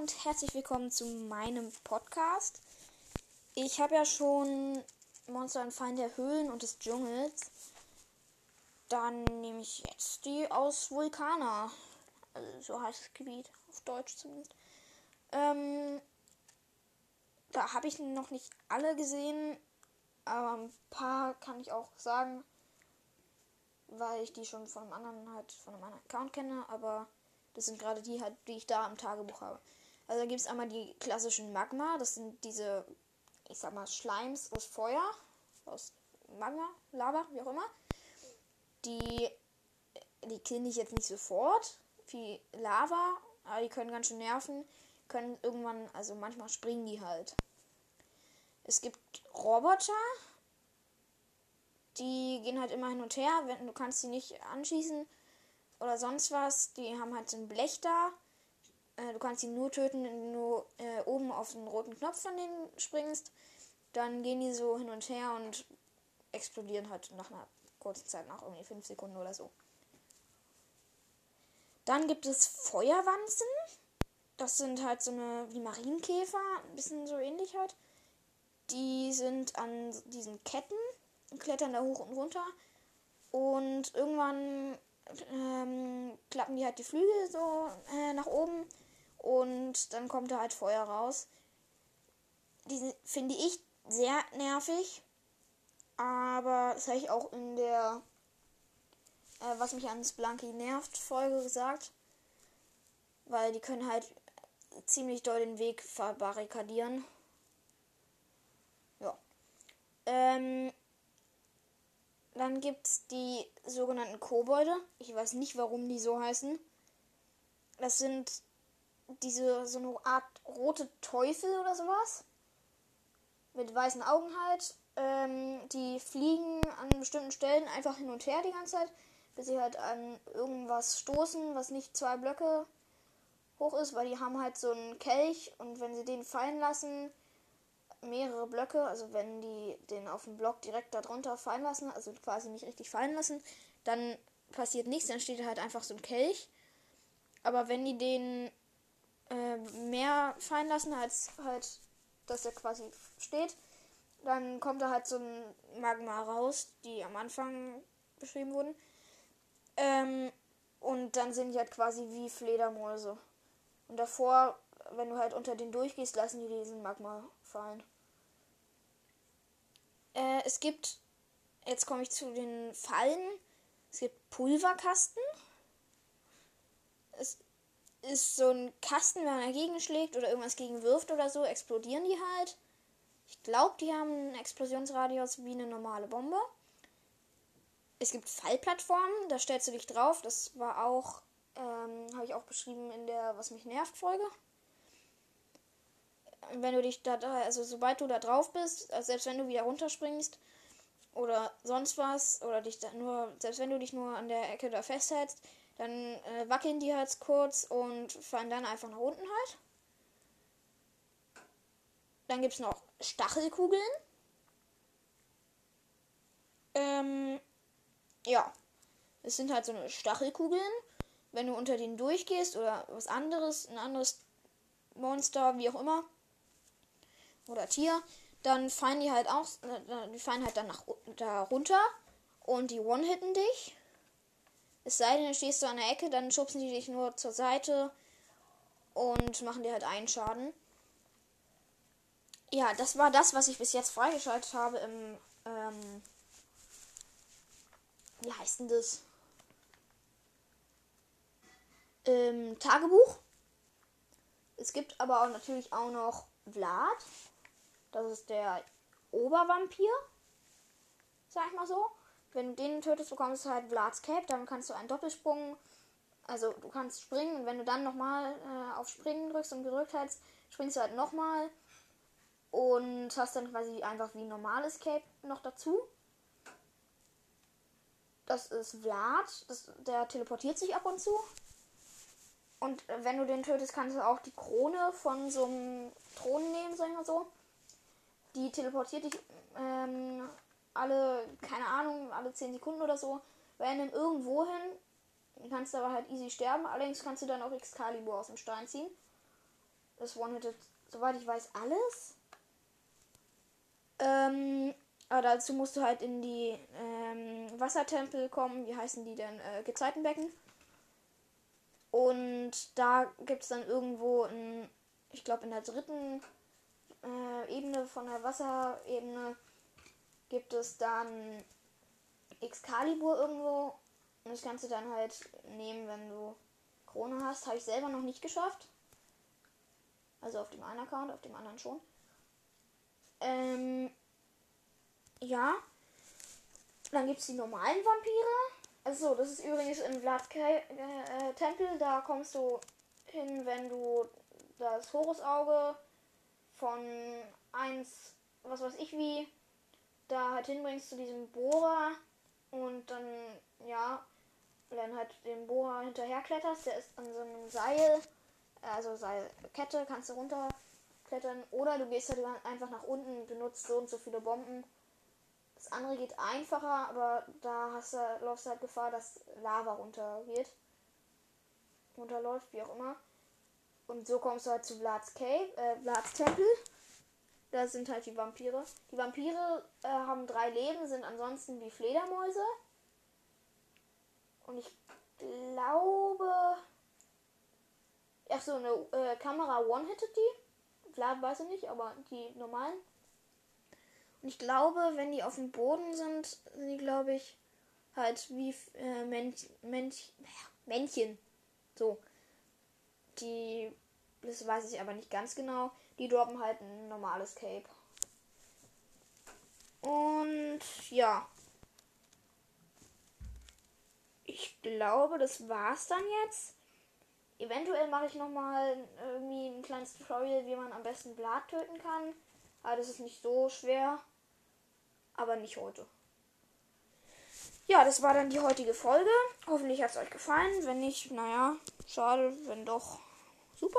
und herzlich willkommen zu meinem Podcast. Ich habe ja schon Monster und Feind der Höhlen und des Dschungels. Dann nehme ich jetzt die aus Vulkana. Also so heißt das Gebiet, auf Deutsch zumindest. Ähm, da habe ich noch nicht alle gesehen, aber ein paar kann ich auch sagen, weil ich die schon von einem anderen halt von einem anderen Account kenne, aber das sind gerade die halt, die ich da im Tagebuch habe. Also da gibt es einmal die klassischen Magma, das sind diese, ich sag mal, Schleims aus Feuer, aus Magma, Lava, wie auch immer. Die, die kenne ich jetzt nicht sofort, wie Lava, aber die können ganz schön nerven, können irgendwann, also manchmal springen die halt. Es gibt Roboter, die gehen halt immer hin und her, wenn du kannst sie nicht anschießen oder sonst was. Die haben halt so ein Blech da. Äh, du kannst sie nur töten, wenn du äh, oben auf den roten Knopf von denen springst. Dann gehen die so hin und her und explodieren halt nach einer kurzen Zeit, nach irgendwie 5 Sekunden oder so. Dann gibt es Feuerwanzen. Das sind halt so eine wie Marienkäfer, ein bisschen so ähnlich halt. Die sind an diesen Ketten und klettern da hoch und runter. Und irgendwann ähm, klappen die halt die Flügel so äh, nach oben und dann kommt da halt Feuer raus. Die finde ich sehr nervig, aber das habe ich auch in der äh, Was mich an Spelunky nervt Folge gesagt, weil die können halt ziemlich doll den Weg verbarrikadieren. Ja. Ähm, dann gibt es die sogenannten Kobolde. Ich weiß nicht, warum die so heißen. Das sind diese so eine Art rote Teufel oder sowas. Mit weißen Augen halt. Ähm, die fliegen an bestimmten Stellen einfach hin und her die ganze Zeit, bis sie halt an irgendwas stoßen, was nicht zwei Blöcke hoch ist, weil die haben halt so einen Kelch und wenn sie den fallen lassen, mehrere Blöcke, also wenn die den auf dem Block direkt darunter fallen lassen, also quasi nicht richtig fallen lassen, dann passiert nichts, dann steht halt einfach so ein Kelch. Aber wenn die den äh, mehr fallen lassen, als halt, dass er quasi steht, dann kommt da halt so ein Magma raus, die am Anfang beschrieben wurden. Ähm, und dann sind die halt quasi wie Fledermäuse. Und davor, wenn du halt unter den durchgehst, lassen die diesen Magma fallen. Äh, es gibt, jetzt komme ich zu den Fallen. Es gibt Pulverkasten. Ist so ein Kasten, wenn man dagegen schlägt oder irgendwas gegen wirft oder so, explodieren die halt. Ich glaube, die haben einen Explosionsradius wie eine normale Bombe. Es gibt Fallplattformen, da stellst du dich drauf. Das war auch, ähm, habe ich auch beschrieben in der Was mich nervt Folge wenn du dich da, also sobald du da drauf bist, also selbst wenn du wieder runterspringst oder sonst was, oder dich da nur, selbst wenn du dich nur an der Ecke da festhältst, dann äh, wackeln die halt kurz und fallen dann einfach nach unten halt. Dann gibt es noch Stachelkugeln. Ähm, ja. Es sind halt so eine Stachelkugeln. Wenn du unter denen durchgehst oder was anderes, ein anderes Monster, wie auch immer, oder Tier, dann fallen die halt auch, äh, die fallen halt dann nach da runter und die one-hitten dich. Es sei denn, du stehst du an der Ecke, dann schubsen die dich nur zur Seite und machen dir halt einen Schaden. Ja, das war das, was ich bis jetzt freigeschaltet habe im, ähm, wie heißt denn das? Im Tagebuch. Es gibt aber auch natürlich auch noch Vlad. Das ist der Obervampir. Sag ich mal so. Wenn du den tötest, bekommst du halt Vlads Cape. Dann kannst du einen Doppelsprung. Also du kannst springen und wenn du dann nochmal äh, auf Springen drückst und gedrückt hältst, springst du halt nochmal. Und hast dann quasi einfach wie ein normales Cape noch dazu. Das ist Vlad. Das, der teleportiert sich ab und zu. Und wenn du den tötest, kannst du auch die Krone von so einem Thron nehmen, sag ich mal so die teleportiert dich ähm, alle, keine Ahnung, alle 10 Sekunden oder so, random irgendwo hin. Kannst aber halt easy sterben. Allerdings kannst du dann auch Excalibur aus dem Stein ziehen. Das One-Hitted, soweit ich weiß, alles. Ähm, aber dazu musst du halt in die ähm, Wassertempel kommen. Wie heißen die denn? Äh, Gezeitenbecken. Und da gibt es dann irgendwo, in, ich glaube in der dritten äh, Ebene von der Wasserebene, gibt es dann Excalibur irgendwo. Und das kannst du dann halt nehmen, wenn du Krone hast. Habe ich selber noch nicht geschafft. Also auf dem einen Account, auf dem anderen schon. Ähm, ja. Dann gibt es die normalen Vampire. Also, das ist übrigens in Vlad äh, Tempel. Da kommst du hin, wenn du das Horusauge von 1, was weiß ich wie, da halt hinbringst zu diesem Bohrer und dann, ja, dann halt den Bohrer hinterher kletterst. Der ist an so einem Seil, also Seilkette, kannst du runterklettern. Oder du gehst halt einfach nach unten, benutzt so und so viele Bomben das andere geht einfacher, aber da hast du, läufst du halt Gefahr, dass Lava runtergeht. Runterläuft, wie auch immer. Und so kommst du halt zu Vlads Cave, äh, Vlads Tempel. Da sind halt die Vampire. Die Vampire äh, haben drei Leben, sind ansonsten wie Fledermäuse. Und ich glaube. Ach so, eine äh, Kamera one-hitted die. Vlad weiß ich nicht, aber die normalen. Und ich glaube, wenn die auf dem Boden sind, sind die, glaube ich, halt wie äh, Mänch, Mänch, Männchen. So. Die, das weiß ich aber nicht ganz genau. Die droppen halt ein normales Cape. Und ja. Ich glaube, das war's dann jetzt. Eventuell mache ich nochmal irgendwie ein kleines Tutorial, wie man am besten Blatt töten kann. Aber das ist nicht so schwer aber nicht heute. Ja, das war dann die heutige Folge. Hoffentlich hat es euch gefallen. Wenn nicht, naja, schade. Wenn doch, super.